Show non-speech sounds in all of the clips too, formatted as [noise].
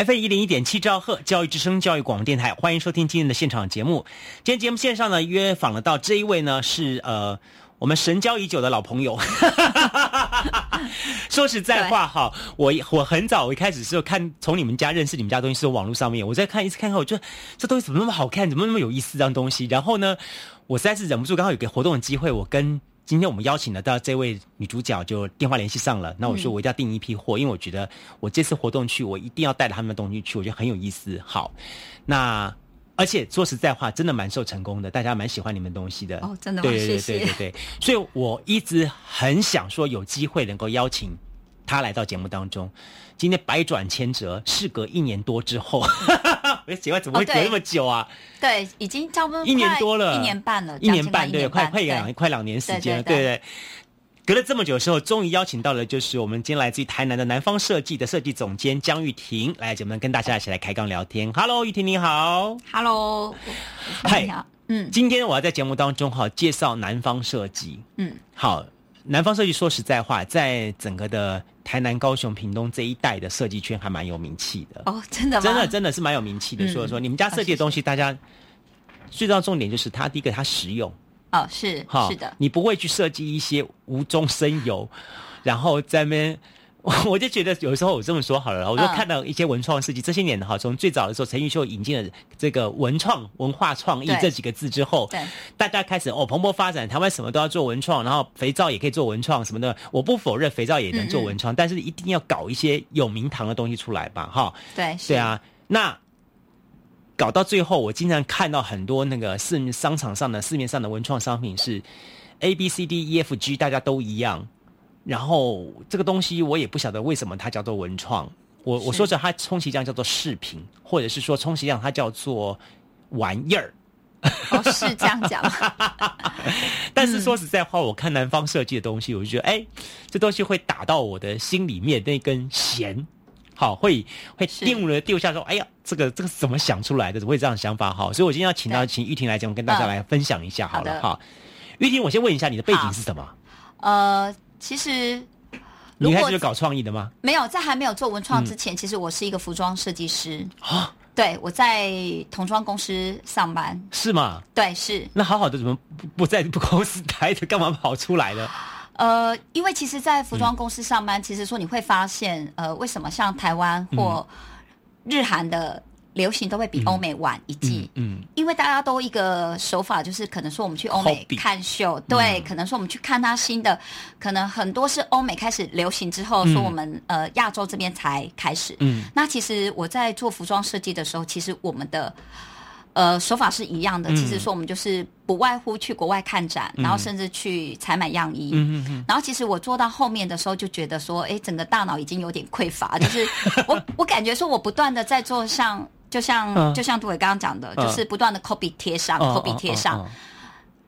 F 一零一点七兆赫教育之声教育广播电台，欢迎收听今天的现场节目。今天节目线上呢约访了到这一位呢是呃我们神交已久的老朋友。[laughs] 说实在话哈，我我很早我一开始是看从你们家认识你们家东西是网络上面，我在看一次看看，我觉得这东西怎么那么好看，怎么那么有意思这样东西。然后呢，我实在是忍不住，刚好有个活动的机会，我跟今天我们邀请了到这位女主角就电话联系上了。那我说我一定要订一批货，因为我觉得我这次活动去，我一定要带着他们的东西去，我觉得很有意思。好，那。而且说实在话，真的蛮受成功的，大家蛮喜欢你们东西的。哦，真的，对对对对对。所以我一直很想说，有机会能够邀请她来到节目当中。今天百转千折，事隔一年多之后，我喜欢怎么会隔那么久啊？对，已经差不多一年多了，一年半了，一年半对，快快两快两年时间了，对对。隔了这么久的时候，终于邀请到了，就是我们今天来自于台南的南方设计的设计总监江玉婷来节目跟大家一起来开杠聊天。Hello，玉婷你好。Hello，嗨，嗯，今天我要在节目当中哈介绍南方设计。嗯，好，南方设计说实在话，在整个的台南、高雄、屏东这一带的设计圈还蛮有名气的。哦，真的，真的，真的是蛮有名气的。所以说，你们家设计的东西，大家最重要重点就是它第一个它实用。哦，是，是的，你不会去设计一些无中生有，然后在那边，[laughs] 我就觉得有时候我这么说好了，我就看到一些文创设计，这些年哈，从最早的时候，陈玉秀引进了这个文创文化创意这几个字之后，对，大家开始哦蓬勃发展，台湾什么都要做文创，然后肥皂也可以做文创什么的，我不否认肥皂也能做文创，但是一定要搞一些有名堂的东西出来吧，哈，对，对啊，那。搞到最后，我经常看到很多那个市商场上的市面上的文创商品是 A B C D E F G，大家都一样。然后这个东西我也不晓得为什么它叫做文创。我我说着它充其量叫做饰品，或者是说充其量它叫做玩意儿。哦，是这样讲。[laughs] 但是说实在话，我看南方设计的东西，我就觉得，哎，这东西会打到我的心里面那根弦。好，会会定了丢下说，哎呀，这个这个怎么想出来的？怎么会这样想法？好，所以我今天要请到请玉婷来讲，跟大家来分享一下好了。哈，玉婷，我先问一下你的背景是什么？呃，其实你开始就搞创意的吗？没有，在还没有做文创之前，其实我是一个服装设计师啊。对，我在童装公司上班。是吗？对，是。那好好的，怎么不在公司待着？[laughs] 干嘛跑出来呢？呃，因为其实，在服装公司上班，其实说你会发现，呃，为什么像台湾或日韩的流行都会比欧美晚一季？嗯，因为大家都一个手法，就是可能说我们去欧美看秀，对，可能说我们去看他新的，可能很多是欧美开始流行之后，说我们呃亚洲这边才开始。嗯，那其实我在做服装设计的时候，其实我们的。呃，手法是一样的。其实说我们就是不外乎去国外看展，然后甚至去采买样衣。嗯嗯然后其实我做到后面的时候，就觉得说，哎，整个大脑已经有点匮乏，就是我 [laughs] 我感觉说我不断的在做，像就像就像杜伟刚刚讲的，就是不断的 copy 贴上，copy 贴上。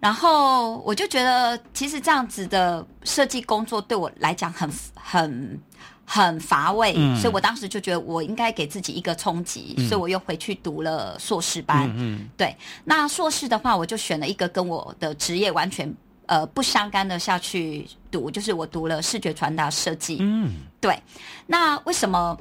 然后我就觉得，其实这样子的设计工作对我来讲很很。很乏味，所以我当时就觉得我应该给自己一个冲击，所以我又回去读了硕士班。嗯，对。那硕士的话，我就选了一个跟我的职业完全呃不相干的下去读，就是我读了视觉传达设计。嗯，对。那为什么？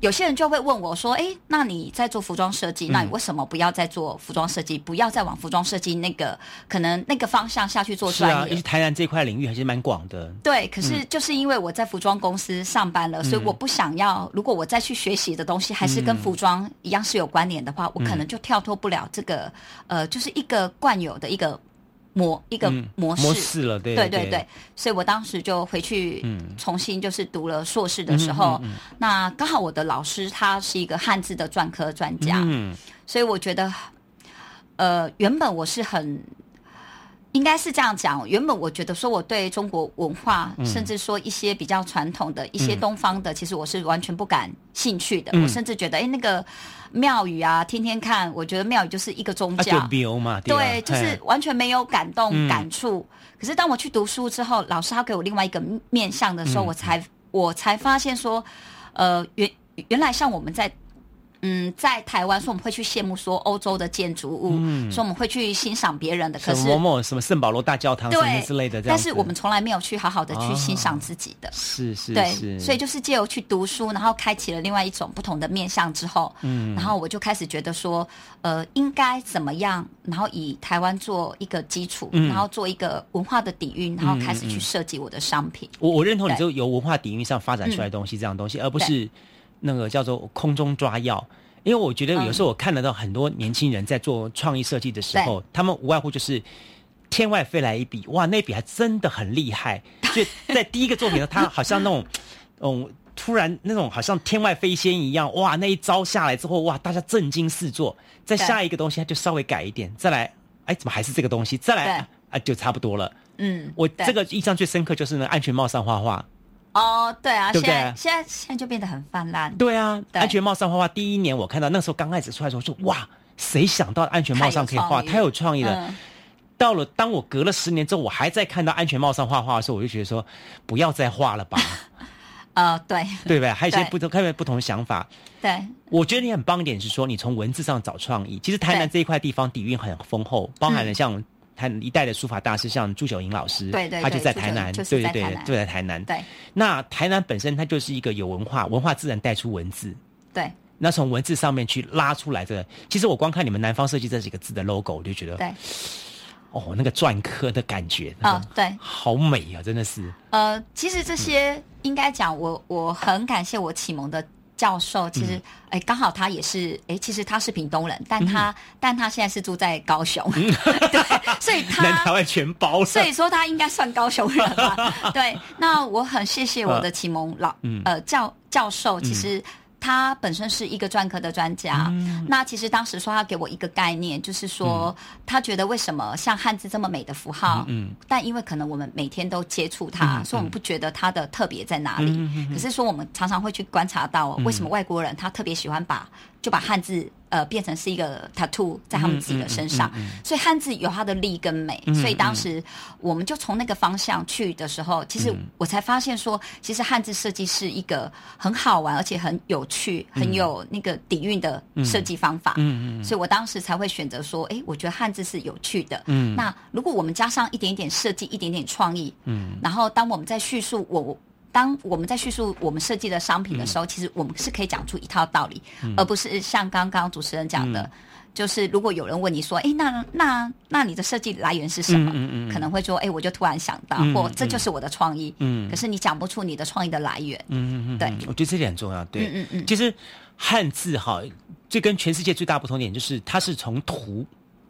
有些人就会问我说：“哎，那你在做服装设计，那你为什么不要再做服装设计？不要再往服装设计那个可能那个方向下去做专业？因为台南这块领域还是蛮广的。对，可是就是因为我在服装公司上班了，所以我不想要。如果我再去学习的东西还是跟服装一样是有关联的话，我可能就跳脱不了这个呃，就是一个惯有的一个。”模一个模式。模式了，对对对对，所以我当时就回去重新就是读了硕士的时候，那刚好我的老师他是一个汉字的专科专家，嗯。所以我觉得，呃，原本我是很应该是这样讲。原本我觉得说我对中国文化，甚至说一些比较传统的一些东方的，其实我是完全不感兴趣的。我甚至觉得，哎，那个庙宇啊，天天看，我觉得庙宇就是一个宗教，嘛，对，就是完全没有感动感触。可是当我去读书之后，老师他给我另外一个面向的时候，我才我才发现说，呃，原原来像我们在。嗯，在台湾说我们会去羡慕说欧洲的建筑物，说我们会去欣赏别人的，可是某某什么圣保罗大教堂什么之类的，但是我们从来没有去好好的去欣赏自己的，是是，对，所以就是借由去读书，然后开启了另外一种不同的面向之后，嗯，然后我就开始觉得说，呃，应该怎么样，然后以台湾做一个基础，然后做一个文化的底蕴，然后开始去设计我的商品。我我认同你就由文化底蕴上发展出来的东西，这样东西，而不是。那个叫做空中抓药，因为我觉得有时候我看得到很多年轻人在做创意设计的时候，他们无外乎就是天外飞来一笔，哇，那笔还真的很厉害。[laughs] 就在第一个作品呢，他好像那种，嗯，突然那种好像天外飞仙一样，哇，那一招下来之后，哇，大家震惊四座。再下一个东西，他就稍微改一点，再来，哎，怎么还是这个东西？再来啊，就差不多了。嗯，我这个印象最深刻就是那安全帽上画画。哦，对啊，现在现在现在就变得很泛滥。对啊，安全帽上画画，第一年我看到那时候刚开始出来的时候，说哇，谁想到安全帽上可以画，太有创意了。到了当我隔了十年之后，我还在看到安全帽上画画的时候，我就觉得说，不要再画了吧。呃，[laughs] 对，对不对？还有一些不同，看有不同的想法。对，我觉得你很棒一点是说，你从文字上找创意。其实台南这一块地方底蕴很丰厚，包含了像。他一代的书法大师像朱九龄老师，对对，他就在台南，对对对，就在台南。对，那台南本身它就是一个有文化，文化自然带出文字。对，那从文字上面去拉出来的，其实我光看你们南方设计这几个字的 logo，我就觉得，对，哦，那个篆刻的感觉，啊，对，好美啊，真的是。呃，其实这些应该讲，我我很感谢我启蒙的。教授其实，哎，刚好他也是，哎，其实他是屏东人，但他，但他现在是住在高雄，[laughs] 对，所以他 [laughs] 台湾全包，所以说他应该算高雄人吧？对，那我很谢谢我的启蒙老，呃，教教授，其实。他本身是一个专科的专家，那其实当时说他给我一个概念，就是说他觉得为什么像汉字这么美的符号，但因为可能我们每天都接触它，所以我们不觉得它的特别在哪里。可是说我们常常会去观察到，为什么外国人他特别喜欢把就把汉字。呃，变成是一个 tattoo 在他们自己的身上，所以汉字有它的力跟美，所以当时我们就从那个方向去的时候，其实我才发现说，其实汉字设计是一个很好玩而且很有趣、很有那个底蕴的设计方法。嗯嗯，所以我当时才会选择说，哎，我觉得汉字是有趣的。嗯，那如果我们加上一点点设计、一点点创意，嗯，然后当我们在叙述我。当我们在叙述我们设计的商品的时候，其实我们是可以讲出一套道理，而不是像刚刚主持人讲的，就是如果有人问你说：“哎，那那那你的设计来源是什么？”可能会说：“哎，我就突然想到，或这就是我的创意。”嗯，可是你讲不出你的创意的来源。嗯嗯嗯，对，我觉得这点很重要。对，嗯嗯嗯，其实汉字哈，最跟全世界最大不同点就是它是从图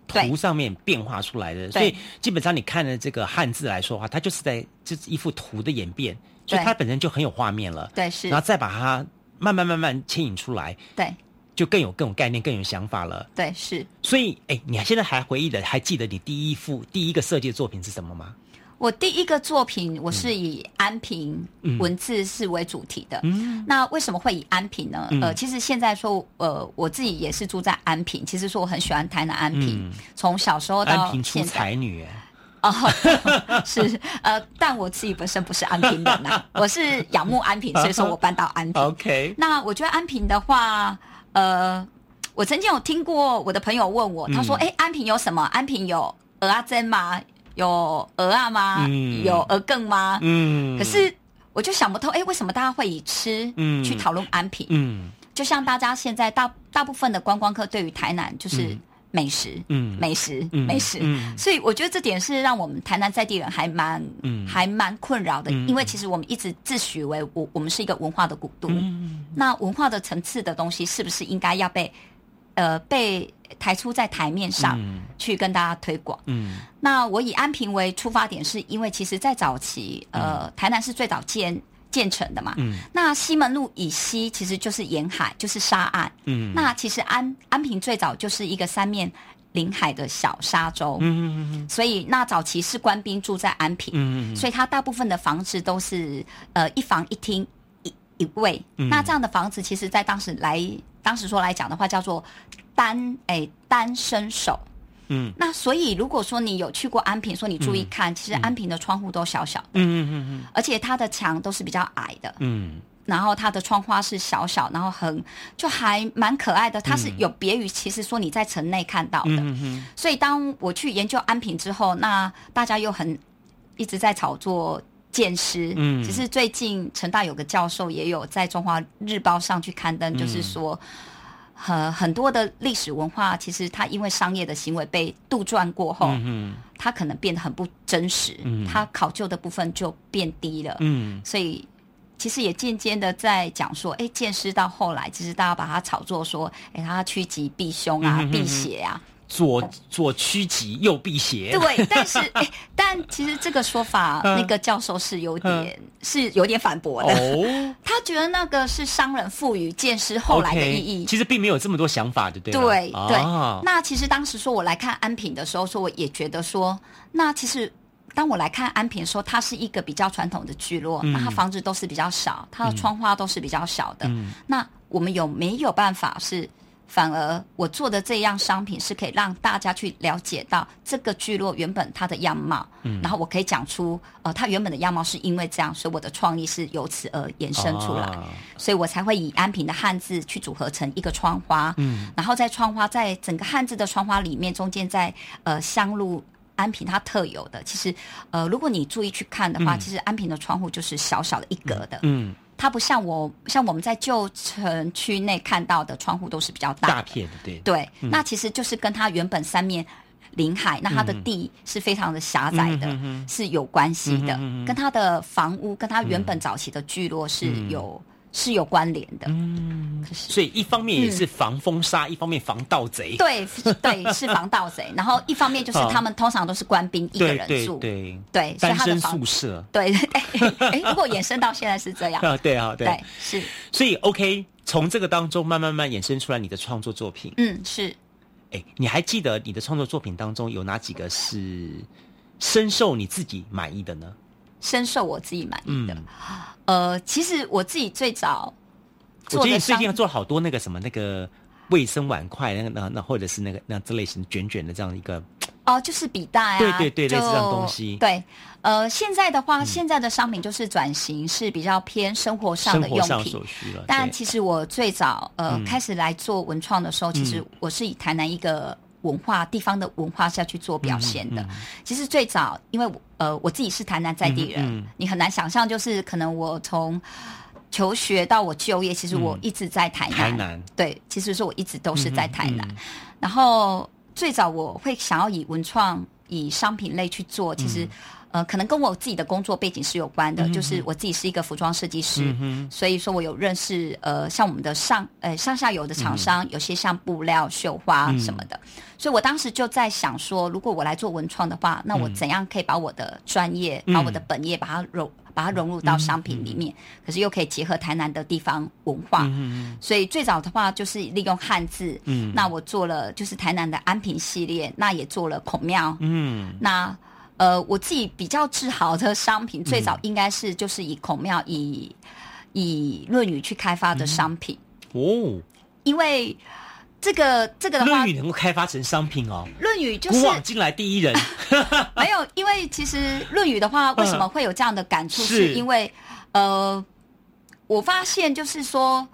图上面变化出来的，所以基本上你看的这个汉字来说的话，它就是在这一幅图的演变。所以它本身就很有画面了，对，是，然后再把它慢慢慢慢牵引出来，对，就更有更有概念、更有想法了，对，是。所以，哎，你现在还回忆的，还记得你第一幅第一个设计的作品是什么吗？我第一个作品，我是以安平文字是为主题的。嗯，那为什么会以安平呢？呃，其实现在说，呃，我自己也是住在安平，其实说我很喜欢台南安平，从小时候到现在。才女。哦，是呃，但我自己本身不是安平人呐，我是仰慕安平，[laughs] 所以说我搬到安平。OK，那我觉得安平的话，呃，我曾经有听过我的朋友问我，他说：“哎，安平有什么？安平有鹅啊珍吗？有鹅啊吗？有鹅更吗？”嗯，可是我就想不透，哎，为什么大家会以吃去讨论安平？嗯，就像大家现在大大部分的观光客对于台南就是。美食，嗯，美食，嗯美食，嗯，所以我觉得这点是让我们台南在地人还蛮，嗯，还蛮困扰的，因为其实我们一直自诩为我我们是一个文化的古都，嗯，那文化的层次的东西是不是应该要被，呃，被抬出在台面上去跟大家推广？嗯，那我以安平为出发点，是因为其实，在早期，呃，台南是最早建。建成的嘛，那西门路以西其实就是沿海，就是沙岸。嗯，那其实安安平最早就是一个三面临海的小沙洲。嗯嗯嗯。所以那早期是官兵住在安平，嗯嗯，所以他大部分的房子都是呃一房一厅一一卫。那这样的房子，其实在当时来当时说来讲的话，叫做单哎单身手。嗯。那所以如果说你有去过安平，说你注意看，其实安平的窗户都小小的。嗯嗯嗯嗯。而且它的墙都是比较矮的。嗯。然后它的窗花是小小，然后很就还蛮可爱的。它是有别于其实说你在城内看到的，嗯嗯所以当我去研究安平之后，那大家又很一直在炒作建师。嗯，只是最近陈大有个教授也有在中华日报上去刊登，就是说很很多的历史文化，其实它因为商业的行为被杜撰过后，嗯，它可能变得很不真实，嗯，它考究的部分就变低了，嗯，所以。其实也渐渐的在讲说，哎，剑师到后来，其实大家把它炒作说，哎，他趋吉避凶啊，避邪啊，左左趋吉，右避邪。对，但是，[laughs] 哎，但其实这个说法，那个教授是有点是有点反驳的。哦，[laughs] 他觉得那个是商人赋予剑师后来的意义，其实并没有这么多想法，对不对？对对。那其实当时说我来看安平的时候，说我也觉得说，那其实。当我来看安平，说它是一个比较传统的聚落，那它房子都是比较少，它的窗花都是比较小的。那我们有没有办法是，反而我做的这样商品是可以让大家去了解到这个聚落原本它的样貌，嗯。然后我可以讲出，呃，它原本的样貌是因为这样，所以我的创意是由此而延伸出来，所以我才会以安平的汉字去组合成一个窗花，嗯。然后在窗花在整个汉字的窗花里面中间在呃香露。安平它特有的，其实，呃，如果你注意去看的话，其实安平的窗户就是小小的一格的，嗯，它不像我像我们在旧城区内看到的窗户都是比较大大片的，对对，那其实就是跟它原本三面临海，那它的地是非常的狭窄的，是有关系的，跟它的房屋跟它原本早期的聚落是有。是有关联的，嗯，所以一方面也是防风沙，一方面防盗贼。对对，是防盗贼。[laughs] 然后一方面就是他们通常都是官兵一个人住，对对，单身宿舍。对，哎，如果延伸到现在是这样 [laughs] 啊，对啊，对，是。所以 OK，从这个当中慢慢慢衍生出来你的创作作品，嗯，是。哎，你还记得你的创作作品当中有哪几个是深受你自己满意的呢？深受我自己满意的。呃，其实我自己最早，我觉得最近做了好多那个什么那个卫生碗筷，那个那那或者是那个那这类型卷卷的这样一个哦，就是笔袋啊，对对对，类似这样东西。对，呃，现在的话，现在的商品就是转型是比较偏生活上的用品所需了。但其实我最早呃开始来做文创的时候，其实我是以台南一个。文化地方的文化是要去做表现的。其实最早，因为呃我自己是台南在地人，你很难想象，就是可能我从求学到我就业，其实我一直在台南。台南对，其实是我一直都是在台南。然后最早我会想要以文创、以商品类去做，其实。呃，可能跟我自己的工作背景是有关的，就是我自己是一个服装设计师，所以说我有认识呃，像我们的上呃上下游的厂商，有些像布料、绣花什么的，所以我当时就在想说，如果我来做文创的话，那我怎样可以把我的专业、把我的本业把它融把它融入到商品里面，可是又可以结合台南的地方文化，所以最早的话就是利用汉字，那我做了就是台南的安平系列，那也做了孔庙，嗯，那。呃，我自己比较自豪的商品，最早应该是就是以孔庙以以论语去开发的商品。哦，因为这个这个的话，论语能够开发成商品哦，论语就是古往今来第一人，[laughs] 没有，因为其实论语的话，为什么会有这样的感触？是因为呃，我发现就是说。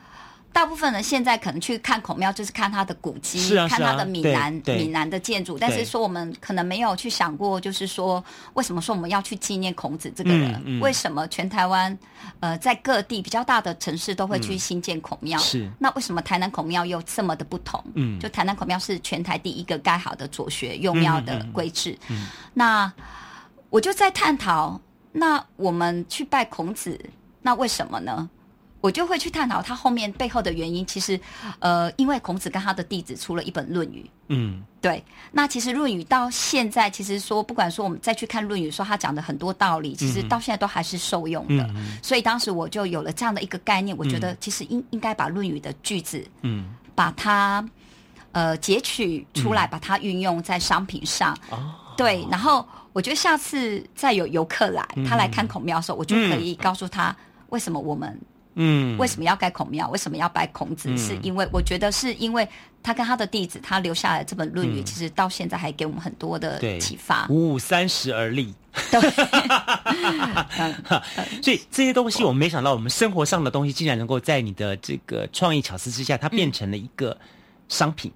大部分人现在可能去看孔庙，就是看它的古迹，看它的闽南闽南的建筑。但是说我们可能没有去想过，就是说为什么说我们要去纪念孔子这个人？为什么全台湾呃在各地比较大的城市都会去新建孔庙？是那为什么台南孔庙又这么的不同？嗯，就台南孔庙是全台第一个盖好的左学右庙的规制。那我就在探讨，那我们去拜孔子，那为什么呢？我就会去探讨他后面背后的原因。其实，呃，因为孔子跟他的弟子出了一本《论语》。嗯，对。那其实《论语》到现在，其实说不管说我们再去看《论语》，说他讲的很多道理，其实到现在都还是受用的。所以当时我就有了这样的一个概念，我觉得其实应应该把《论语》的句子，嗯，把它。呃截取出来，把它运用在商品上。哦，对，然后我觉得下次再有游客来，他来看孔庙的时候，我就可以告诉他为什么我们嗯，为什么要盖孔庙，为什么要拜孔子，是因为我觉得是因为他跟他的弟子他留下来这本《论语》，其实到现在还给我们很多的启发。五五三十而立。对，[laughs] 所以这些东西，我们没想到，我们生活上的东西，竟然能够在你的这个创意巧思之下，它变成了一个商品。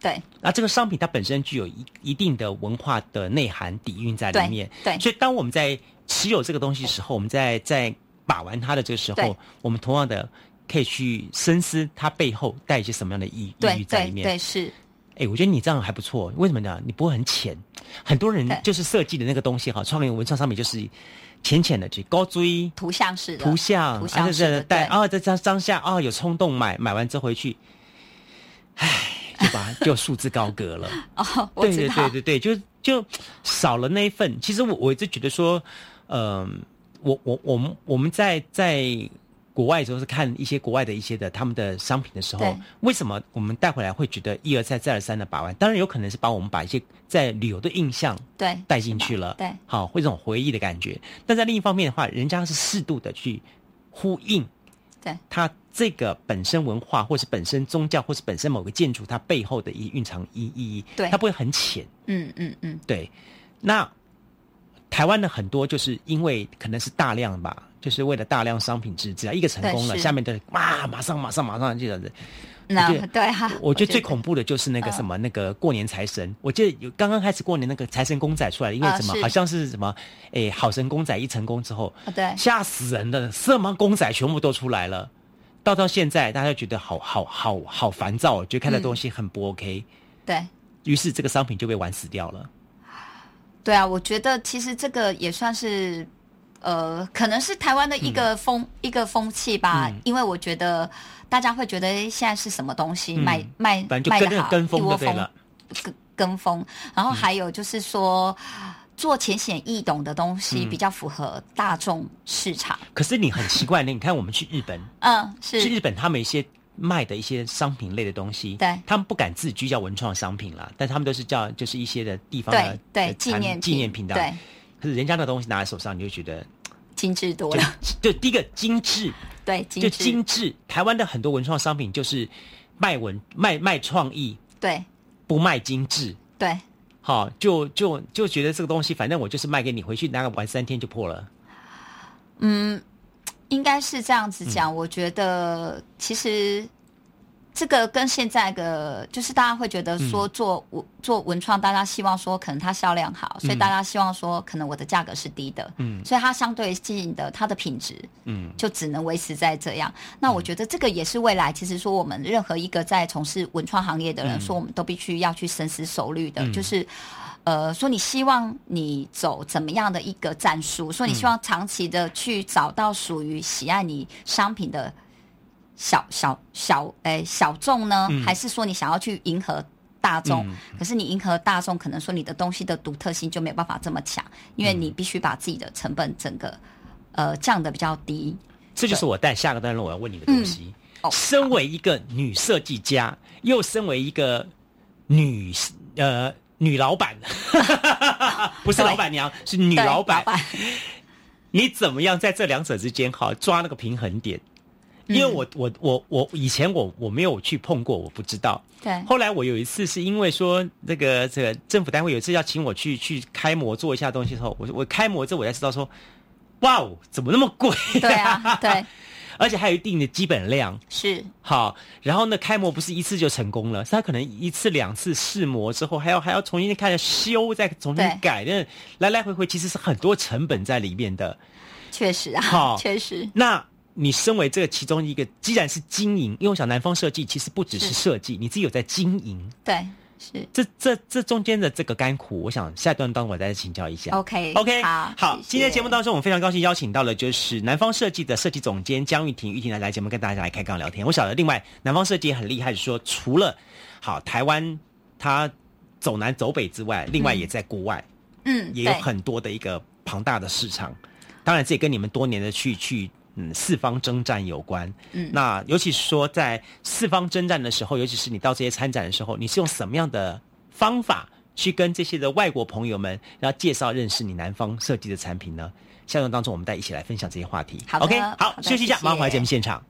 对，那这个商品它本身具有一一定的文化的内涵底蕴在里面。对对所以当我们在持有这个东西的时候，我们在在把玩它的这个时候，我们同样的可以去深思它背后带一些什么样的意意对义在里面。对对是，哎，我觉得你这样还不错。为什么呢？你不会很浅。很多人就是设计的那个东西哈，创意文创商品就是浅浅的，去高追图像式的图像，图像啊式的带啊，在当当下啊，有冲动买，买完之后回去，唉，就把就束之高阁了。[laughs] 哦，我对对对对对，就就少了那一份。其实我我一直觉得说，嗯、我我我们我们在在国外的时候是看一些国外的一些的他们的商品的时候，为什么我们带回来会觉得一而再再而三的把玩？当然有可能是把我们把一些在旅游的印象对带进去了，对好，会这种回忆的感觉。但在另一方面的话，人家是适度的去呼应对它这个本身文化，或是本身宗教，或是本身某个建筑它背后的一蕴藏意意义，对它不会很浅。嗯嗯嗯，对，那台湾的很多就是因为可能是大量吧，就是为了大量商品制，只要一个成功了，下面的哇，马上马上马上这样子。那对哈，我觉得最恐怖的就是那个什么，那个过年财神。我记得有刚刚开始过年那个财神公仔出来，因为什么，好像是什么，诶，好神公仔一成功之后，啊对吓死人的，什么公仔全部都出来了。到到现在，大家觉得好好好好烦躁，觉得看的东西很不 OK，、对。于是这个商品就被玩死掉了。对啊，我觉得其实这个也算是，呃，可能是台湾的一个风、一个风气吧。嗯因为我觉得大家会觉得诶现在是什么东西、嗯卖卖反正就卖的风一窝蜂就对了。跟跟风。然后还有就是说，做浅显易懂的东西嗯比较符合大众市场。可是你很奇怪呢，你看我们去日本，嗯，是去日本他们一些卖的一些商品类的东西，对他们不敢自居叫文创商品啦，但他们都是叫就是一些的地方的对纪念纪念品的。对，可是人家的东西拿在手上，你就觉得精致多就了。就第一个精致，对，精就精致。台湾的很多文创商品就是卖文卖卖创意，对不卖精致。对。好，就就就觉得这个东西，反正我就是卖给你，回去拿个玩三天就破了。应该是这样子讲，嗯我觉得其实这个跟现在的就是大家会觉得嗯。说做文、做文创，大家希望说可能它销量好，所以大家希望说可能我的价格是低的，嗯。所以它相对性的它的品质嗯。就只能维持在这样。那我觉得这个也是未来，其实说我们任何一个在从事文创行业的人，嗯。说我们都必须要去深思熟虑的，嗯。就是。呃，说你希望你走怎么样的一个战术？说你希望长期的去找到属于喜爱你商品的小小小诶、小众呢，嗯还是说你想要去迎合大众？嗯可是你迎合大众，可能说你的东西的独特性就没有办法这么强，因为你必须把自己的成本整个呃降的比较低。这就是我带下个段落我要问你的东西。哦身为一个女设计家，又身为一个女呃女老板，[laughs] 不是老板娘，是女老板。板你怎么样在这两者之间哈抓那个平衡点？因为我我我我以前我我没有去碰过，我不知道。对后来我有一次是因为说那个这个政府单位有一次要请我去去开模做一下东西的时候，我我开模之后我才知道说，哇哦，怎么那么贵？对啊，对，而且还有一定的基本量。是。好，然后呢，开模不是一次就成功了，是他可能一次两次试模之后，还要还要重新开始修，再重新对改，那来来回回其实是很多成本在里面的。确实啊好啊，确实。那你身为这个其中一个，既然是经营，因为我想南方设计其实不只是是。设计，你自己有在经营，对是这这这中间的这个甘苦，我想下一段当我再请教一下。OK OK，好好今天节目当中，我们非常高兴邀请到了就是南方设计的设计总监江玉婷，玉婷来来节目跟大家来开杠聊天。我晓得，另外南方设计也很厉害，是说除了好台湾它走南走北之外，另外也在国外、嗯也有很多的一个庞大的市场。当然，这也跟你们多年的去去嗯四方征战有关。嗯，那尤其是说在四方征战的时候，尤其是你到这些参展的时候，你是用什么样的方法去跟这些的外国朋友们，然后介绍认识你南方设计的产品呢？下段当中，我们再一起来分享这些话题。好，OK，好，休息一下，马上回来节目现场。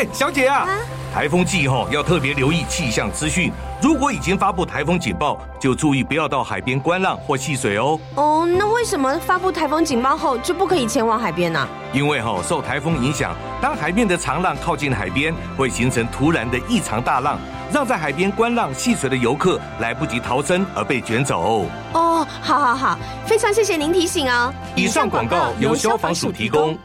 哎，小姐啊，台风季后要特别留意气象资讯。如果已经发布台风警报，就注意不要到海边观浪或戏水哦。哦，那为什么发布台风警报后就不可以前往海边呢？因为哈受台风影响，当海面的长浪靠近海边，会形成突然的异常大浪，让在海边观浪戏水的游客来不及逃生而被卷走。哦，好好好，非常谢谢您提醒哦。以上广告由消防署提供。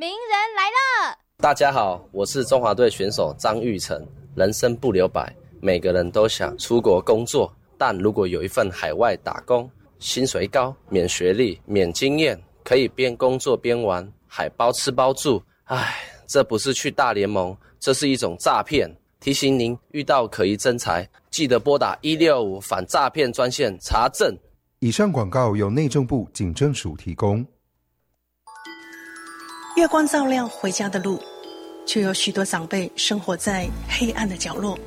名人来了。大家好，我是中华队选手张玉成。人生不留白，每个人都想出国工作，但如果有一份海外打工，薪水高，免学历，免经验，可以边工作边玩，还包吃包住。唉，这不是去大联盟，这是一种诈骗。提醒您，遇到可疑真才，记得拨打一六五反诈骗专线查证。以上广告由内政部警政署提供。月光照亮回家的路，却有许多长辈生活在黑暗的角落。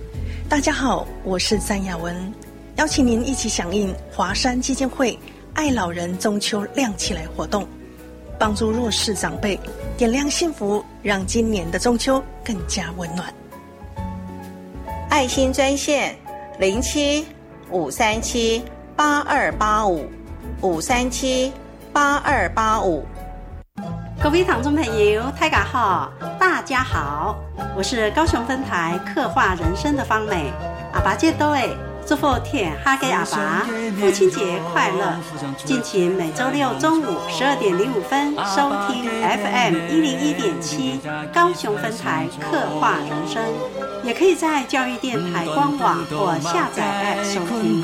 大家好，我是詹雅文，邀请您一起响应华山基金会“爱老人中秋亮起来”活动，帮助弱势长辈点亮幸福，让今年的中秋更加温暖。爱心专线：零七五三七八二八五五三七八二八五。各位听众朋友，大家好，大家好，我是高雄分台刻画人生的方美，阿爸节到诶，祝福天哈给阿爸父亲节快乐，敬请每周六中午十二点零五分收听 FM 一零一点七高雄分台刻画人生，也可以在教育电台官网或下载 App 收听。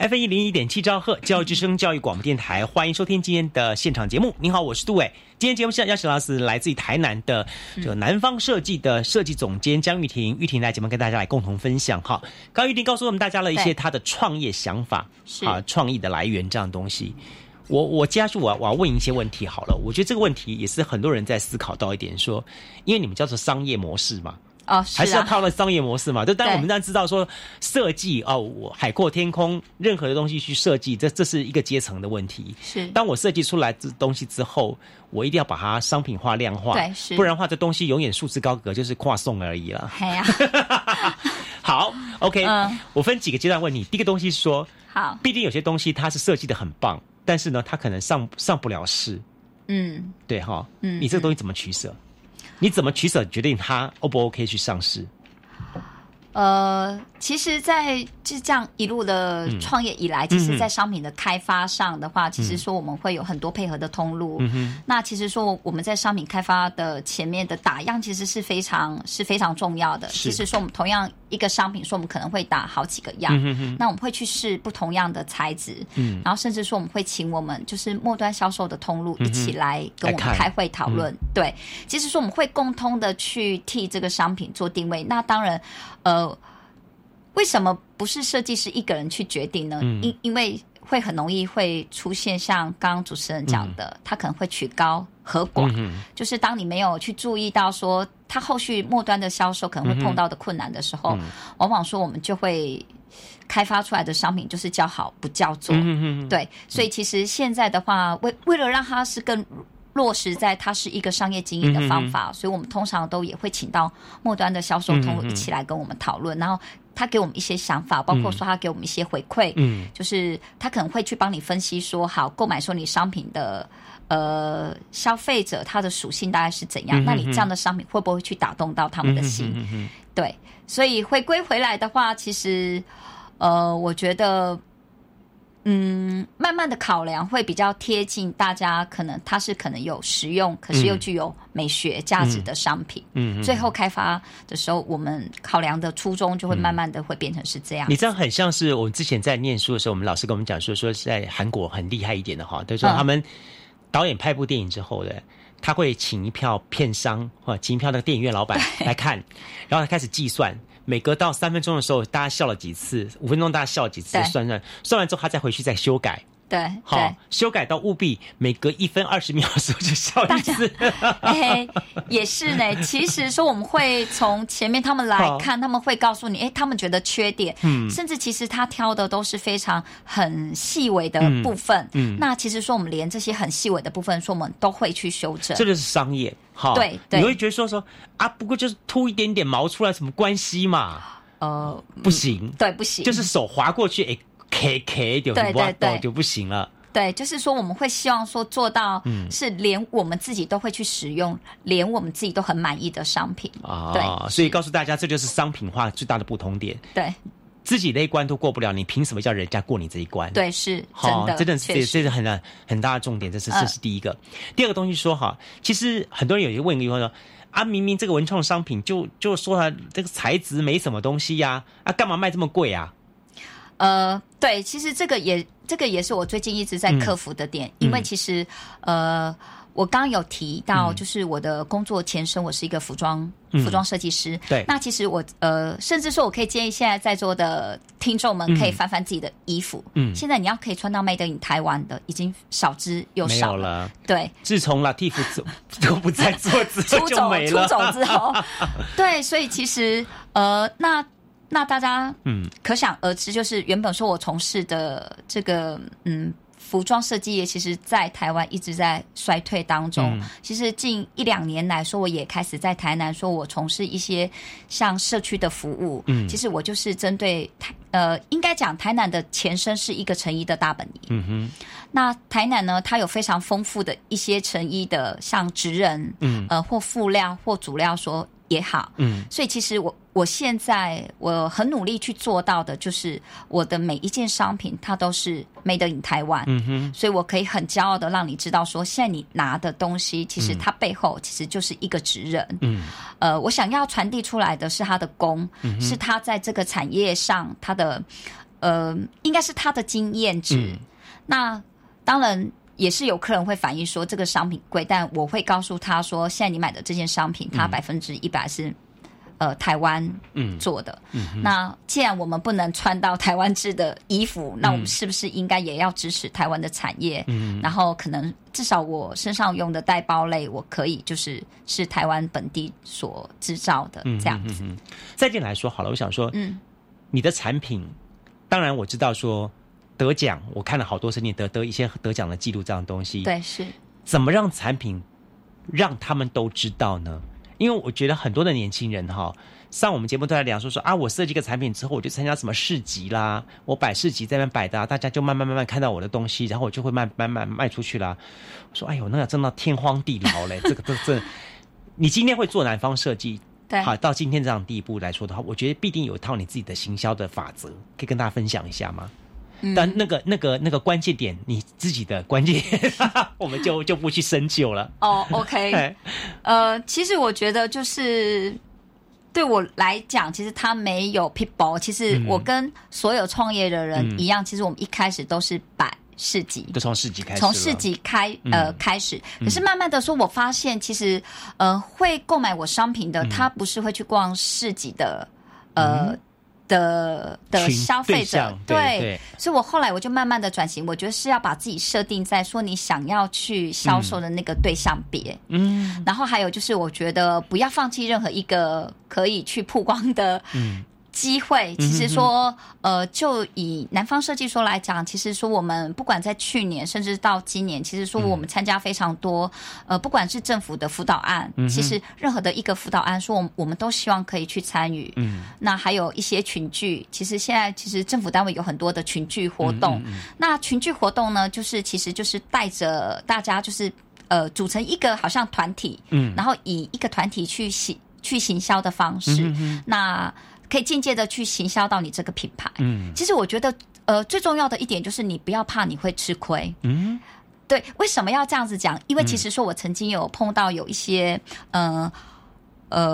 F 一零一点七兆赫教育之声教育广播电台，欢迎收听今天的现场节目。您好，我是杜伟。今天节目是邀请到是来自于台南的这个南方设计的设计总监江玉婷，玉婷来节目跟大家来共同分享哈。刚玉婷告诉我们大家了一些她的创业想法啊，创意的来源这样东西。我我接下去我我要问一些问题好了，我觉得这个问题也是很多人在思考到一点，说因为你们叫做商业模式嘛。哦，[laughs] 还是要靠那商业模式嘛？就当我们当然知道说设计哦，我海阔天空，任何的东西去设计，这这是一个阶层的问题。是，当我设计出来这东西之后，我一定要把它商品化、量化，对，是，不然的话，这东西永远束之高阁，就是跨送而已了。哎呀，[laughs] 好，OK，我分几个阶段问你。第一个东西是说，好，毕竟有些东西它是设计的很棒，但是呢，它可能上上不了市。嗯，对哈，嗯，你这个东西怎么取舍？你怎么取舍决定它 O 不 OK 去上市？呃，其实，在就这样一路的创业以来，其实，在商品的开发上的话，其实说我们会有很多配合的通路。那其实说我们在商品开发的前面的打样，其实是非常是非常重要的。其实说我们同样一个商品，说我们可能会打好几个样，那我们会去试不同样的材质，然后甚至说我们会请我们就是末端销售的通路一起来跟我们开会讨论。对，其实说我们会共通的去替这个商品做定位。那当然，呃。为什么不是设计师一个人去决定呢？因因为会很容易会出现像刚刚主持人讲的，他可能会取高和寡，就是当你没有去注意到说他后续末端的销售可能会碰到的困难的时候，往往说我们就会开发出来的商品就是叫好不叫座。对，所以其实现在的话，为为了让它是更落实在它是一个商业经营的方法，所以我们通常都也会请到末端的销售通路一起来跟我们讨论，然后他给我们一些想法，包括说他给我们一些回馈，嗯，就是他可能会去帮你分析说，好购买说你商品的呃消费者他的属性大概是怎样，那你这样的商品会不会去打动到他们的心？对，所以回归回来的话，其实呃，我觉得。嗯，慢慢的考量会比较贴近大家，可能它是可能有实用，可是又具有美学价值的商品。嗯，最后开发的时候，我们考量的初衷就会慢慢的会变成是这样。你这样很像是我们之前在念书的时候，我们老师跟我们讲说，说在韩国很厉害一点的哈，就是说他们导演拍部电影之后呢，他会请一票片商或请一票那个电影院老板来看，然后他开始计算。每隔到三分钟的时候，大家笑了几次？五分钟大家笑了几次？算算算完之后，他再回去再修改。对，好，修改到务必每隔一分二十秒的时候就笑一次。哎，[laughs] 也是呢。其实说我们会从前面他们来看，他们会告诉你，哎，他们觉得缺点，嗯，甚至其实他挑的都是非常很细微的部分。嗯，那其实说我们连这些很细微的部分，说我们都会去修正。这就是商业。好，对，你会觉得说说啊，不过就是凸一点点毛出来，什么关系嘛？呃，不行，对，不行，就是手划过去，哎，K K 就对对对，就不行了。对，就是说我们会希望说做到，是连我们自己都会去使用，连我们自己都很满意的商品啊。对，所以告诉大家，这就是商品化最大的不同点。对，自己那一关都过不了，你凭什么叫人家过你这一关？对，是真的，真的是这是很很大的重点。这是这是第一个。第二个东西说哈，其实很多人有一个问题说啊，明明这个文创商品就就说它这个材质没什么东西呀，啊，干嘛卖这么贵啊？呃，对，其实这个也这个也是我最近一直在克服的点，因为其实呃，我刚刚有提到，就是我的工作前身，我是一个服装服装设计师。对，那其实我呃，甚至说我可以建议现在在座的听众们可以翻翻自己的衣服。嗯，现在你要可以穿到 Made in 台湾的，已经少之又少了。对，自从 Latif [laughs] 都不再做之后出走。出走之后，[laughs] 对，所以其实呃，那。那大家嗯，可想而知，就是原本说我从事的这个嗯服装设计业，其实，在台湾一直在衰退当中。其实近一两年来说，我也开始在台南说，我从事一些像社区的服务。嗯，其实我就是针对台呃，应该讲台南的前身是一个成衣的大本营。嗯哼，那台南呢，它有非常丰富的一些成衣的，像职人，嗯呃，或辅料或主料说。也好，嗯，所以其实我我现在我很努力去做到的，就是我的每一件商品它都是 made in 台湾，嗯哼，所以我可以很骄傲的让你知道，说现在你拿的东西，其实它背后其实就是一个职人，嗯，呃，我想要传递出来的是他的功，是他在这个产业上他的，呃，应该是他的经验值，那当然。也是有客人会反映说这个商品贵，但我会告诉他说，现在你买的这件商品，它百分之一百是呃台湾做的。那既然我们不能穿到台湾制的衣服，那我们是不是应该也要支持台湾的产业？嗯然后可能至少我身上用的带包类，我可以就是是台湾本地所制造的这样子。再进来说好了，我想说，嗯，你的产品，当然我知道说。得奖，我看了好多是你得得一些得奖的记录这样东西。对，是。怎么让产品让他们都知道呢？因为我觉得很多的年轻人哈，上我们节目都在聊说说啊，我设计个产品之后，我就参加什么市集啦，我摆市集在那边摆的，大家就慢慢慢慢看到我的东西，然后我就会慢慢慢卖出去啦。我说哎呦，那个真到天荒地老嘞，[laughs] 这个这这，你今天会做南方设计，对，好到今天这样地步来说的话，我觉得必定有一套你自己的行销的法则，可以跟大家分享一下吗？但那个、那个、那个关键点，你自己的关键，[laughs] 我们就就不去深究了。哦，OK，呃，其实我觉得就是对我来讲，其实他没有 people。其实我跟所有创业的人一样，其实我们一开始都是摆市集，就从市集开始，从市集开呃开始。可是慢慢的说，我发现其实呃会购买我商品的，他不是会去逛市集的，呃。的的消费者对，所以我后来我就慢慢的转型，我觉得是要把自己设定在说你想要去销售的那个对象别，嗯，然后还有就是我觉得不要放弃任何一个可以去曝光的，嗯，机会，其实说，呃，就以南方设计说来讲，其实说我们不管在去年，甚至到今年，其实说我们参加非常多，呃，不管是政府的辅导案，其实任何的一个辅导案，说我们我们都希望可以去参与。嗯，那还有一些群聚，其实现在其实政府单位有很多的群聚活动。那群聚活动呢，就是其实就是带着大家，就是呃，组成一个好像团体，嗯，然后以一个团体去行去行销的方式，那。可以间接的去行销到你这个品牌。嗯，其实我觉得，呃，最重要的一点就是你不要怕你会吃亏。嗯，对，为什么要这样子讲？因为其实说我曾经有碰到有一些，嗯。呃，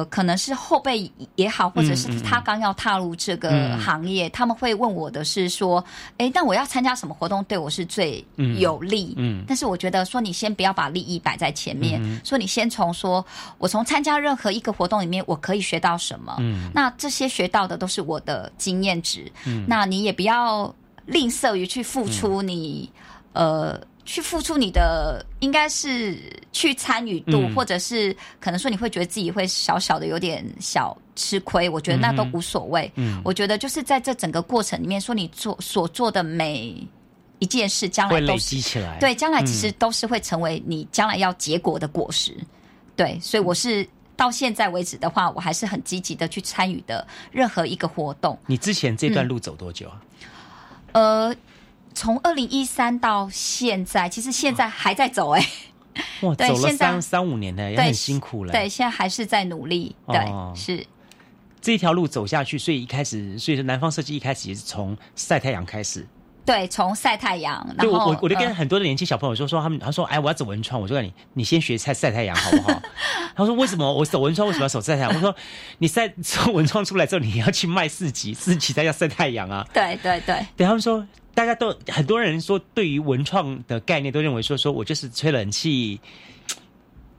可能是后辈也好，或者是他刚要踏入这个行业，他们会问我的是说，哎，那我要参加什么活动对我是最有利？嗯，但是我觉得说，你先不要把利益摆在前面，说你先从说我从参加任何一个活动里面，我可以学到什么？嗯，那这些学到的都是我的经验值。嗯，那你也不要吝啬于去付出你呃。去付出你的，应该是去参与度，或者是可能说你会觉得自己会小小的有点小吃亏，我觉得那都无所谓。嗯，我觉得就是在这整个过程里面，说你做所做的每一件事，将来都积起来，对，将来其实都是会成为你将来要结果的果实。对，所以我是到现在为止的话，我还是很积极的去参与的任何一个活动。你之前这段路走多久啊？呃。从二零一三到现在，其实现在还在走哎，[laughs] 哇，走了三三五年呢，也很辛苦了。对，现在还是在努力。对，是这条路走下去，所以一开始，所以说南方设计一开始也是从晒太阳开始。对，从晒太阳。对，我我我就跟很多的年轻小朋友说说他们，他说哎，我要走文创，我就问你，你先学晒晒太阳好不好？[laughs] 他说为什么我走文创为什么要走晒太阳？我说你晒从文创出来之后，你要去卖四级，四级才要晒太阳啊。对 [laughs] 对对，对他们说。大家都很多人说，对于文创的概念，都认为说说我就是吹冷气，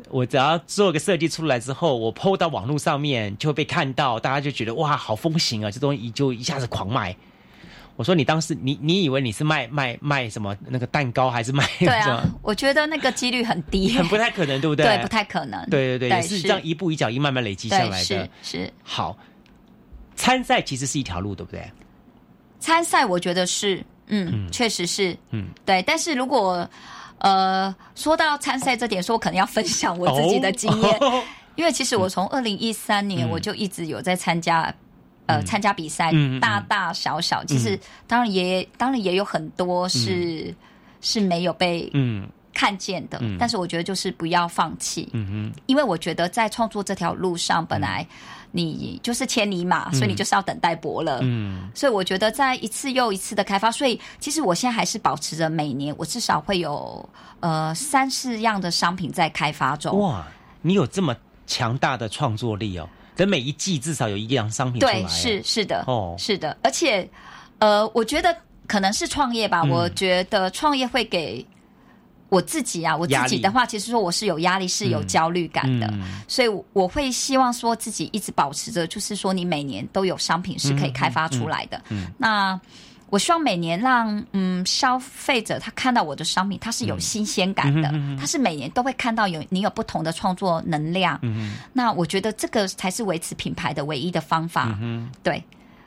我只要做个设计出来之后，我抛到网络上面就会被看到，大家就觉得哇，好风行啊，这东西就一下子狂卖。我说你当时你你以为你是卖卖卖什么那个蛋糕，还是卖？[laughs] 对啊，我觉得那个几率很低，[laughs] 很不太可能，对不对？[laughs] 对，不太可能。对对对，也是这样一步一脚印慢慢累积下来的。是是。好，参赛其实是一条路，对不对？参赛，我觉得是。嗯，确实是，嗯，对。但是如果呃说到参赛这点，说我可能要分享我自己的经验，因为其实我从二零一三年我就一直有在参加呃参加比赛，大大小小，其实当然也当然也有很多是是没有被嗯看见的，但是我觉得就是不要放弃，嗯哼，因为我觉得在创作这条路上本来。你就是千里马，所以你就是要等待伯乐。嗯，所以我觉得在一次又一次的开发，所以其实我现在还是保持着每年我至少会有呃三四样的商品在开发中。哇，你有这么强大的创作力哦！等每一季至少有一样商品出来。对，是是的，哦，是的，而且呃，我觉得可能是创业吧。我觉得创业会给。我自己啊，我自己的话，其实说我是有压力，是有焦虑感的，所以我会希望说自己一直保持着，就是说你每年都有商品是可以开发出来的。嗯那我希望每年让嗯消费者他看到我的商品，他是有新鲜感的，他是每年都会看到有你有不同的创作能量。那我觉得这个才是维持品牌的唯一的方法。嗯对，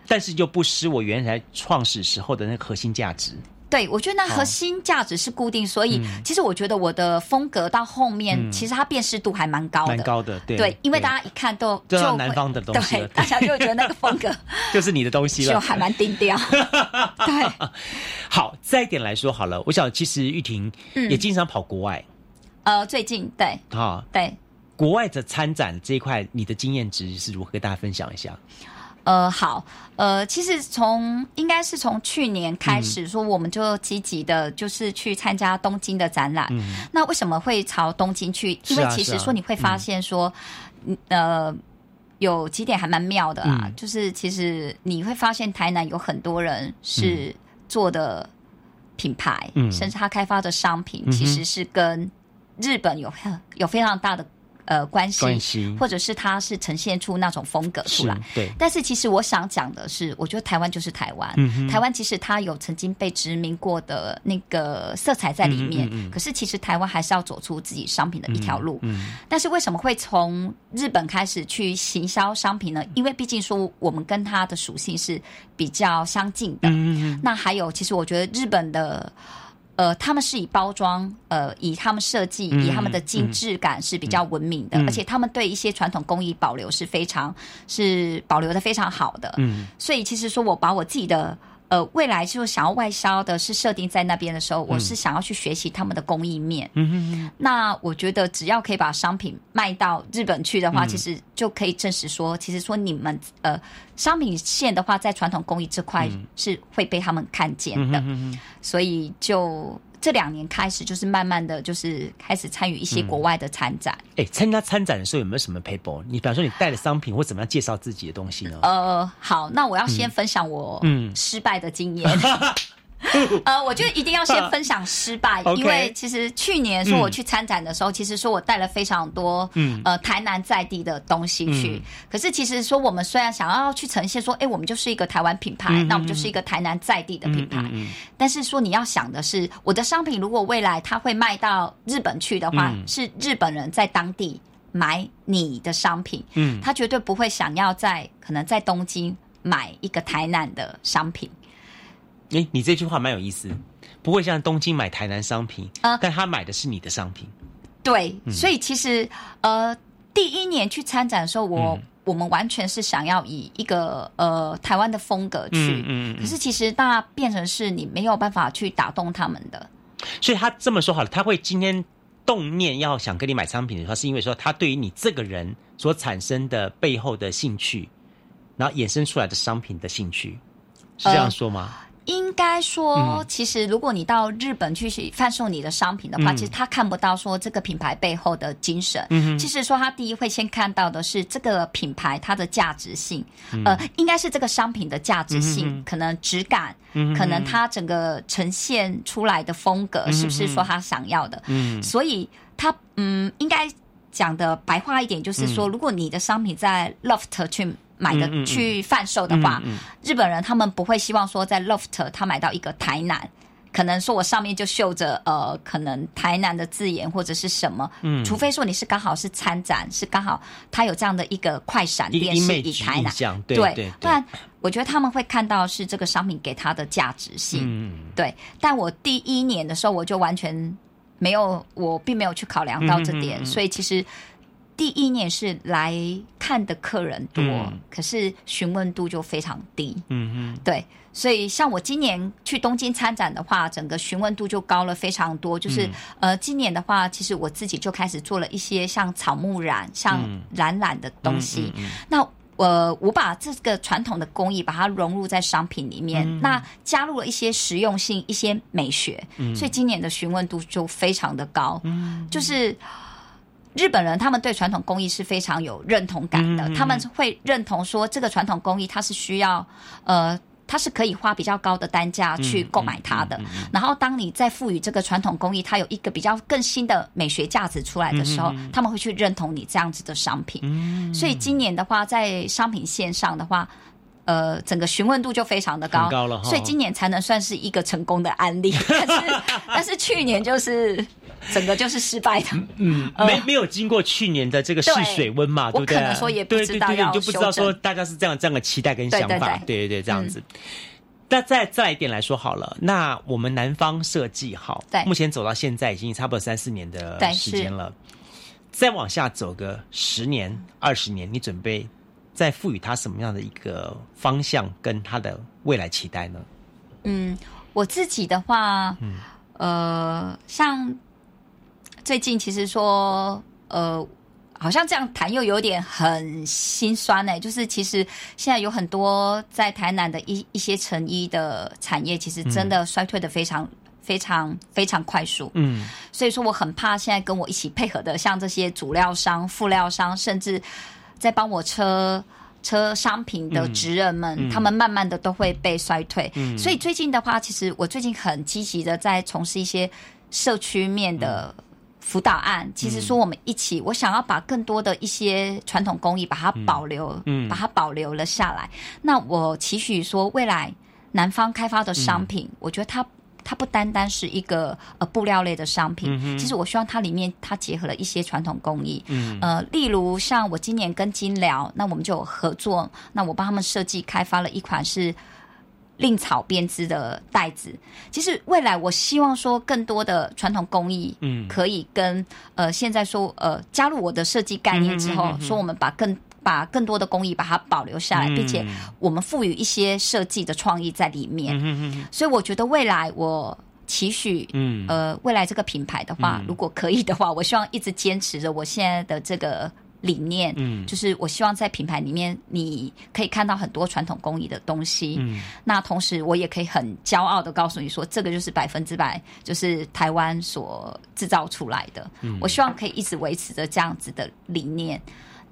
但是又不失我原来创始时候的那个核心价值。对，我觉得那核心价值是固定，所以其实我觉得我的风格到后面，其实它辨识度还蛮高的，蛮高的。对，因为大家一看都就南方的东西，对，大家就觉得那个风格 [laughs] 就是你的东西了，就还蛮定调。[laughs] 对，好，再一点来说好了，我想其实玉婷也经常跑国外，呃，最近对，啊，对，国外的参展这一块，你的经验值是如何跟大家分享一下？呃，好，呃，其实从应该是从去年开始，说我们就积极的，就是去参加东京的展览。那为什么会朝东京去？因为其实说你会发现说，呃，有几点还蛮妙的啦。就是其实你会发现台南有很多人是做的品牌，甚至他开发的商品，其实是跟日本有有非常大的。呃关系，关系或者是它是呈现出那种风格出来。对。但是其实我想讲的是，我觉得台湾就是台湾，嗯台湾其实它有曾经被殖民过的那个色彩在里面。可是其实台湾还是要走出自己商品的一条路。嗯。但是为什么会从日本开始去行销商品呢？因为毕竟说我们跟它的属性是比较相近的。嗯那还有，其实我觉得日本的。呃，他们是以包装，呃，以他们设计，以他们的精致感是比较文明的，而且他们对一些传统工艺保留是非常是保留的非常好的。嗯，所以其实说我把我自己的呃未来就想要外销的是设定在那边的时候，我是想要去学习他们的工艺面。嗯嗯那我觉得只要可以把商品卖到日本去的话，嗯。其实就可以证实说，其实说你们呃商品线的话，在传统工艺这块是会被他们看见的。嗯所以就这两年开始，就是慢慢的就是开始参与一些国外的参展。哎、参加参展的时候有没有什么 paper？你比方说你带的商品或怎么样介绍自己的东西呢？呃，好，那我要先分享我嗯失败的经验。[laughs] [laughs] [laughs] 呃，我觉得一定要先分享失败，[laughs] 因为其实去年说我去参展的时候，其实说我带了非常多，嗯呃，台南在地的东西去。嗯可是其实说我们虽然想要去呈现说，哎，我们就是一个台湾品牌，嗯那我们就是一个台南在地的品牌。但是说你要想的是，我的商品如果未来它会卖到日本去的话，嗯是日本人在当地买你的商品，嗯他绝对不会想要在可能在东京买一个台南的商品。哎、你这句话蛮有意思，不会像东京买台南商品，啊但他买的是你的商品。对，嗯所以其实呃，第一年去参展的时候，我、嗯我们完全是想要以一个呃台湾的风格去，嗯可是其实那变成是你没有办法去打动他们的。所以他这么说好了，他会今天动念要想跟你买商品的时候，是因为说他对于你这个人所产生的背后的兴趣，然后衍生出来的商品的兴趣，是这样说吗？应该说，嗯。其实如果你到日本去贩售你的商品的话，嗯。其实他看不到说这个品牌背后的精神。嗯哼。其实说他第一会先看到的是这个品牌它的价值性，嗯。呃，应该是这个商品的价值性，嗯可能质感，嗯可能它整个呈现出来的风格、是不是说他想要的？嗯。所以他嗯，应该讲的白话一点，就是说，嗯。如果你的商品在 Loft 去买的、嗯嗯嗯。去贩售的话，日本人他们不会希望说在 Loft 他买到一个台南。可能说我上面就绣着呃，可能台南的字眼或者是什么，嗯。除非说你是刚好是参展，是刚好他有这样的一个快闪电视 image 以台南，对对对对。不然我觉得他们会看到是这个商品给他的价值性，嗯。对。但我第一年的时候，我就完全没有，我并没有去考量到这点，嗯嗯嗯。所以其实第一年是来看的客人多，嗯可是询问度就非常低。嗯嗯，对，所以像我今年去东京参展的话，整个询问度就高了非常多。就是、嗯呃，今年的话，其实我自己就开始做了一些像草木染、像嗯染染的东西。嗯嗯嗯那呃，我把这个传统的工艺把它融入在商品里面，嗯那加入了一些实用性、一些美学，嗯所以今年的询问度就非常的高。就是日本人他们对传统工艺是非常有认同感的，他们会认同说这个传统工艺它是需要呃。它是可以花比较高的单价去购买它的，嗯然后当你再赋予这个传统工艺它有一个比较更新的美学价值出来的时候，他们会去认同你这样子的商品。嗯所以今年的话，在商品线上的话，呃，整个询问度就非常的高，高了所以今年才能算是一个成功的案例。[laughs] 但是，但是去年就是整个就是失败的。嗯，[laughs] 呃没没有经过去年的这个试水温嘛，对不对？可能说也不对知道要对对对你就不知道说大家是这样这样的期待跟想法，对对对对对这样子。那再再来一点来说好了，那我们南方设计好，对目前走到现在已经差不多三四年的时间了，再往下走个十年、二十年，你准备再赋予它什么样的一个方向跟它的未来期待呢？嗯，我自己的话，嗯呃，像最近其实说，呃，好像这样谈又有点很心酸呢、就是其实现在有很多在台南的一一些成衣的产业，其实真的衰退的非常。非常非常快速，嗯。所以说我很怕现在跟我一起配合的，像这些主料商、副料商，甚至在帮我车车商品的嗯。职人们，嗯。他们慢慢的都会被衰退。嗯。所以最近的话，其实我最近很积极的在从事一些社区面的辅导案，其实说我们一起，我想要把更多的一些传统工艺把它保留，嗯。把它保留了下来。那我期许说，未来南方开发的商品，我觉得它。它不单单是一个呃布料类的商品，嗯其实我希望它里面它结合了一些传统工艺，嗯。呃，例如像我今年跟金辽，那我们就有合作，那我帮他们设计开发了一款是令草编织的袋子。其实未来我希望说更多的传统工艺，嗯。可以跟呃现在说呃加入我的设计概念之后，说我们把更把更多的工艺把它保留下来，嗯并且我们赋予一些设计的创意在里面。嗯哼哼哼。所以我觉得未来我期许，嗯。呃，未来这个品牌的话，嗯。如果可以的话，我希望一直坚持着我现在的这个理念，嗯就是我希望在品牌里面你可以看到很多传统工艺的东西，嗯那同时我也可以很骄傲的告诉你说，这个就是百分之百就是台湾所制造出来的。嗯我希望可以一直维持着这样子的理念。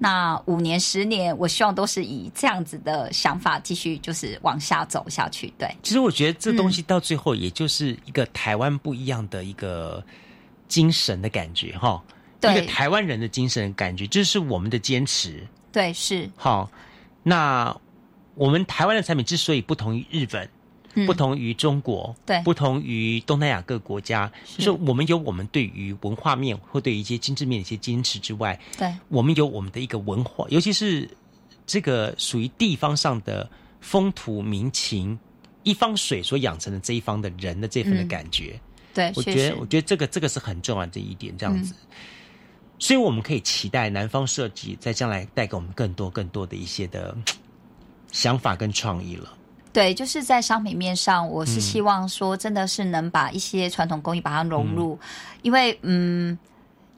那五年、十年，我希望都是以这样子的想法继续就是往下走下去。对，其实我觉得这东西到最后也就是一个台湾不一样的一个精神的感觉哈，对一个台湾人的精神的感觉，这是我们的坚持。对，是，好，那我们台湾的产品之所以不同于日本，嗯。不同于中国，对。不同于东南亚各国家，就是我们有我们对于文化面或对于一些精致面的一些坚持之外，对，我们有我们的一个文化，尤其是这个属于地方上的风土民情，一方水所养成的这一方的人的这份的嗯。感觉。对，我觉得，我觉得这个这个是很重要的一点，这样子。嗯所以我们可以期待南方设计在将来带给我们更多更多的一些的嗯想法跟创意了。对，就是在商品面上，我是嗯。希望说，真的是能把一些传统工艺把它融入，因为嗯，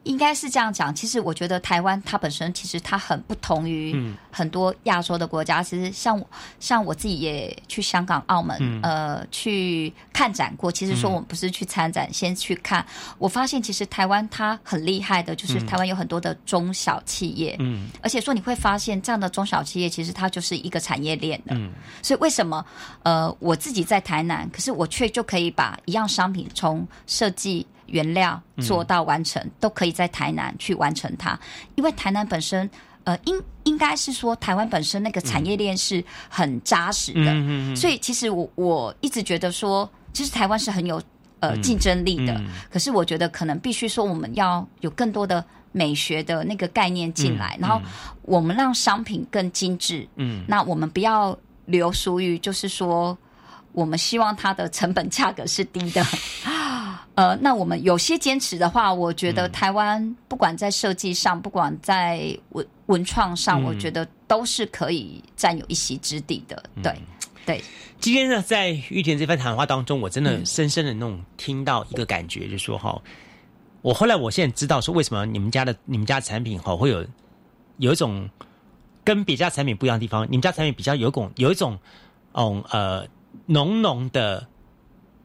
应该是这样讲。其实我觉得台湾它本身其实它很不同于嗯很多亚洲的国家。其实像像我自己也去香港、澳门，嗯呃，去看展过。其实说嗯我们不是去参展，先去看。我发现其实台湾它很厉害的，就是嗯台湾有很多的中小企业，嗯而且说你会发现这样的中小企业其实它就是一个产业链的。嗯所以为什么呃我自己在台南，可是我却就可以把一样商品从设计原料做到完成，都可以在台南去完成它，因为台南本身。呃，应应该是说，台湾本身那个产业链是很扎实的，所以其实我我一直觉得说，其实台湾是很有呃嗯竞争力的。嗯可是我觉得可能必须说，我们要有更多的美学的那个概念进来，嗯然后我们让商品更精致。嗯那我们不要流俗于，就是说，我们希望它的成本价格是低的。[laughs] 呃，那我们有些坚持的话，我觉得台湾不管在设计上，不管在文文创上，嗯我觉得都是可以占有一席之地的。对，对，今天呢，在玉田这番谈话当中，我真的深深的那种听到一个感觉，就是说哈，我后来我现在知道说，为什么你们家的你们家的产品哈会有有一种跟别家产品不一样的地方，你们家产品比较有种有一种嗯呃浓浓的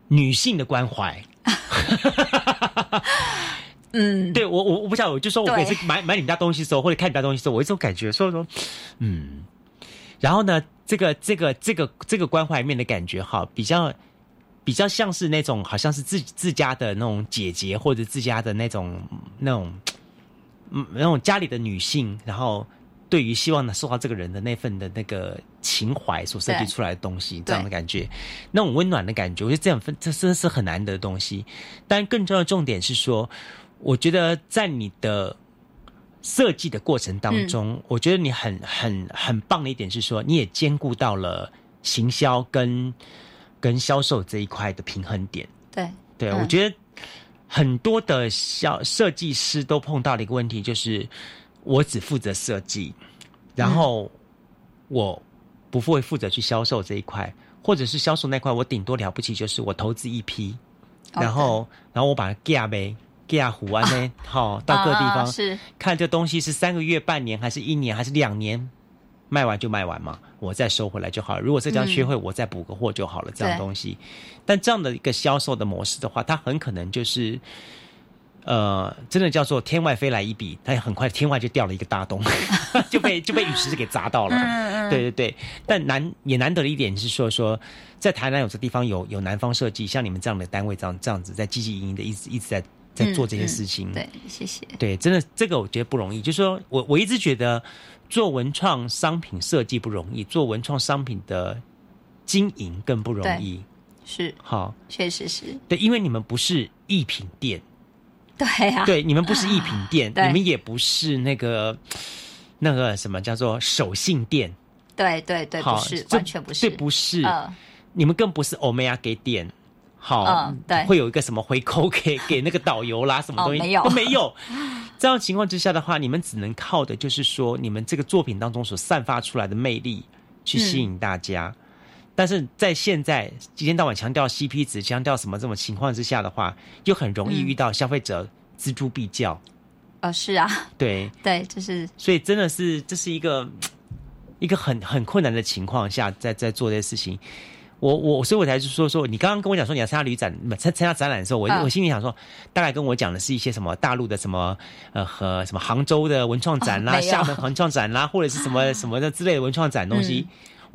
女性的关怀。[laughs] 嗯，对我我我不晓得，我就说我每次买买你们家东西的时候，或者看你们家东西的时候，我有一种感觉，所以说嗯，然后呢，这个这个这个这个关怀面的感觉哈，比较比较像是那种好像是自自家的那种姐姐，或者自家的那种那种嗯那种家里的女性，然后对于希望呢受到这个人的那份的那个情怀所设计出来的东西，这样的感觉，那种温暖的感觉，我觉得这样分这真的是很难得的东西。但更重要的重点是说，我觉得在你的设计的过程当中，我觉得你很很很棒的一点是说，你也兼顾到了行销跟跟销售这一块的平衡点。对，对，嗯我觉得很多的销设计师都碰到了一个问题，就是我只负责设计，然后我不会负责去销售这一块，或者是销售那块，我顶多了不起就是我投资一批，哦然后然后我把它架呗。架湖啊呢，[laughs] 好到各地方啊是看这东西是三个月、半年，还是一年，还是两年，卖完就卖完嘛，我再收回来就好了。如果这张缺货，我再补个货就好了，这样对东西。但这样的一个销售的模式的话，它很可能就是，呃，真的叫做天外飞来一笔，它很快天外就掉了一个大洞，[laughs] 就被就被陨石给砸到了。嗯嗯对对对，但难也难得的一点是说说，在台南有这地方有有南方设计，像你们这样的单位这样这样子在积极营营的一直一直在在做这些事情。对，谢谢。对，真的这个我觉得不容易。就是说我我一直觉得做文创商品设计不容易，做文创商品的经营更不容易。是，好，确实是。对，因为你们不是艺品店。[laughs] 对啊。对，你们不是艺品店，[laughs] 你们也不是那个那个什么叫做手信店。对对对，不是，完全不是，对，不是。你们更不是欧美亚给店，好，对，会有一个什么回扣给 [laughs] 给那个导游啦，什么东西没有都没有。这样情况之下的话，你们只能靠的就是说，你们这个作品当中所散发出来的魅力去吸引大家。但是在现在一天到晚强调 CP 值、强调什么这种情况之下的话，又很容易遇到消费者锱铢必较。啊，是啊，对对，就是所以真的是这是一个 [tsk] 一个很很困难的情况下，在在做这些事情。我我所以我才是说说，你刚刚跟我讲说你要参加旅展，参参加展览的时候，我我心里想说，大概跟我讲的是一些什么大陆的什么呃和什么杭州的文创展啦，厦门文创展啦，或者是什么什么的之类的文创展东西。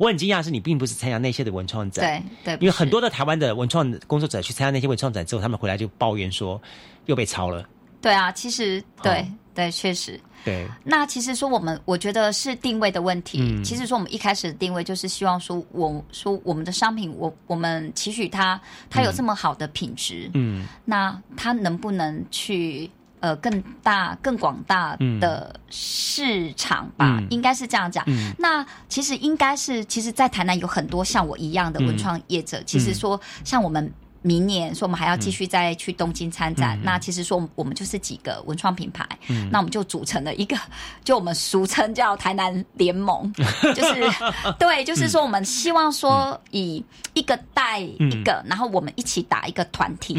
我很惊讶是你并不是参加那些的文创展，对对，因为很多的台湾的文创工作者去参加那些文创展之后，他们回来就抱怨说又被抄了。对啊，其实对对，确实。对，那其实说我们，我觉得是定位的问题。其实说我们一开始的定位就是希望说，我说我们的商品，我我们期许它，它有这么好的品质，嗯，那它能不能去呃更大、更广大的市场吧？应该是这样讲。那其实应该是，其实，在台南有很多像我一样的文创业者，其实说像我们。明年说我们还要继续再去东京参展，那其实说我们就是几个文创品牌，那我们就组成了一个，[laughs] 就我们俗称叫台南联盟，[laughs] 就是对，就是说我们希望说以一个带一个，然后我们一起打一个团体，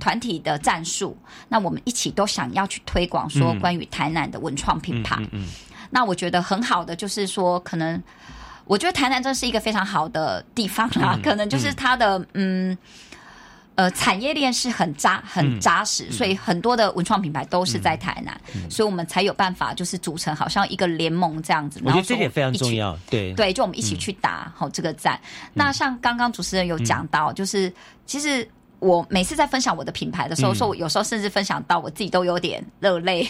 团体的战术，那我们一起都想要去推广说关于台南的文创品牌，那我觉得很好的就是说，可能我觉得台南真是一个非常好的地方啦，可能就是它的嗯。呃，产业链是很扎很扎实，所以很多的文创品牌都是在台南，所以我们才有办法就是组成好像一个联盟这样子。我觉得这点非常重要，对对，就我们一起去打好这个战。那像刚刚主持人有讲到，就是其实。我每次在分享我的品牌的时候，说我有时候甚至分享到我自己都有点热泪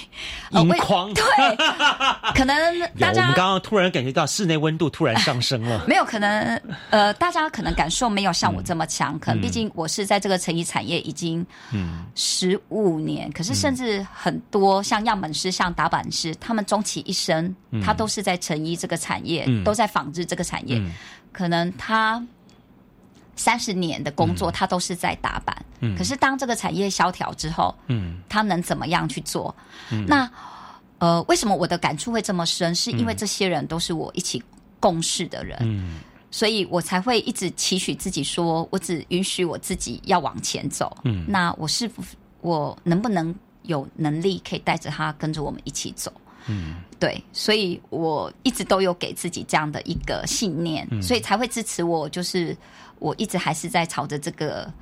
盈眶。对，可能大家我们刚刚突然感觉到室内温度突然上升了。[laughs] 没有可能，呃，大家可能感受没有像我这么强。可能毕竟我是在这个成衣产业已经十五年，可是甚至很多像样本师、像打板师，他们终其一生，他都是在成衣这个产业，都在纺织这个产业，可能他。三十年的工作，他都是在打板。嗯，可是当这个产业萧条之后，嗯，他能怎么样去做？嗯，那呃，为什么我的感触会这么深？是因为这些人都是我一起共事的人，嗯，所以我才会一直期许自己，说我只允许我自己要往前走。嗯，那我是否我能不能有能力可以带着他跟着我们一起走？嗯，对，所以我一直都有给自己这样的一个信念，所以才会支持我，就是。我一直还是在朝着这个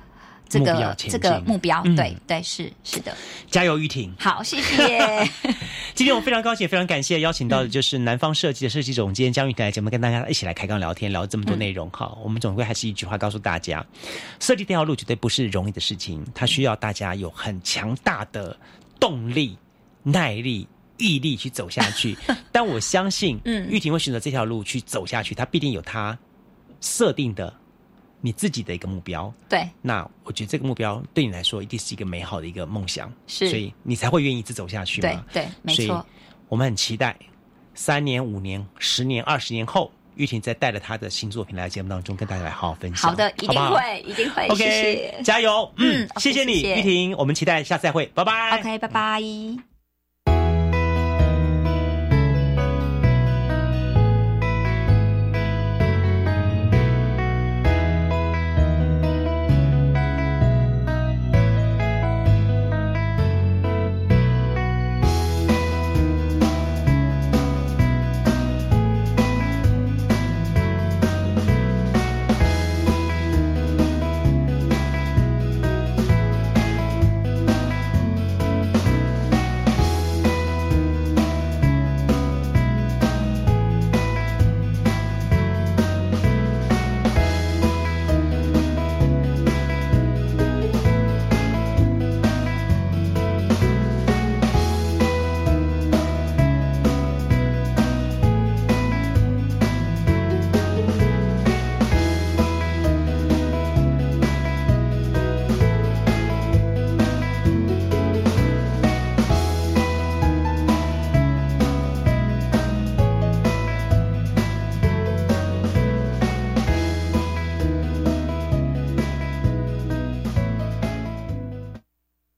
这个这个目标，对对是是的，加油，玉婷。好，谢谢。[laughs] 今天我非常高兴，非常感谢邀请到的就是南方设计的设计总监江玉婷来节目，跟大家一起来开杠聊天，聊这么多内容。好，我们总归还是一句话告诉大家：设计这条路绝对不是容易的事情，它需要大家有很强大的动力、耐力、毅力去走下去。[laughs] 但我相信，嗯，玉婷会选择这条路去走下去，她必定有她设定的。你自己的一个目标，对，那我觉得这个目标对你来说一定是一个美好的一个梦想，是，所以你才会愿意一直走下去嘛？对，没错。我们很期待三年、五年、十年、二十年后，玉婷再带着她的新作品来节目当中跟大家来好好分享。好的，一定会，一定会。OK，加油！嗯，谢谢你，玉婷，我们期待下次再会，拜拜。OK，拜拜。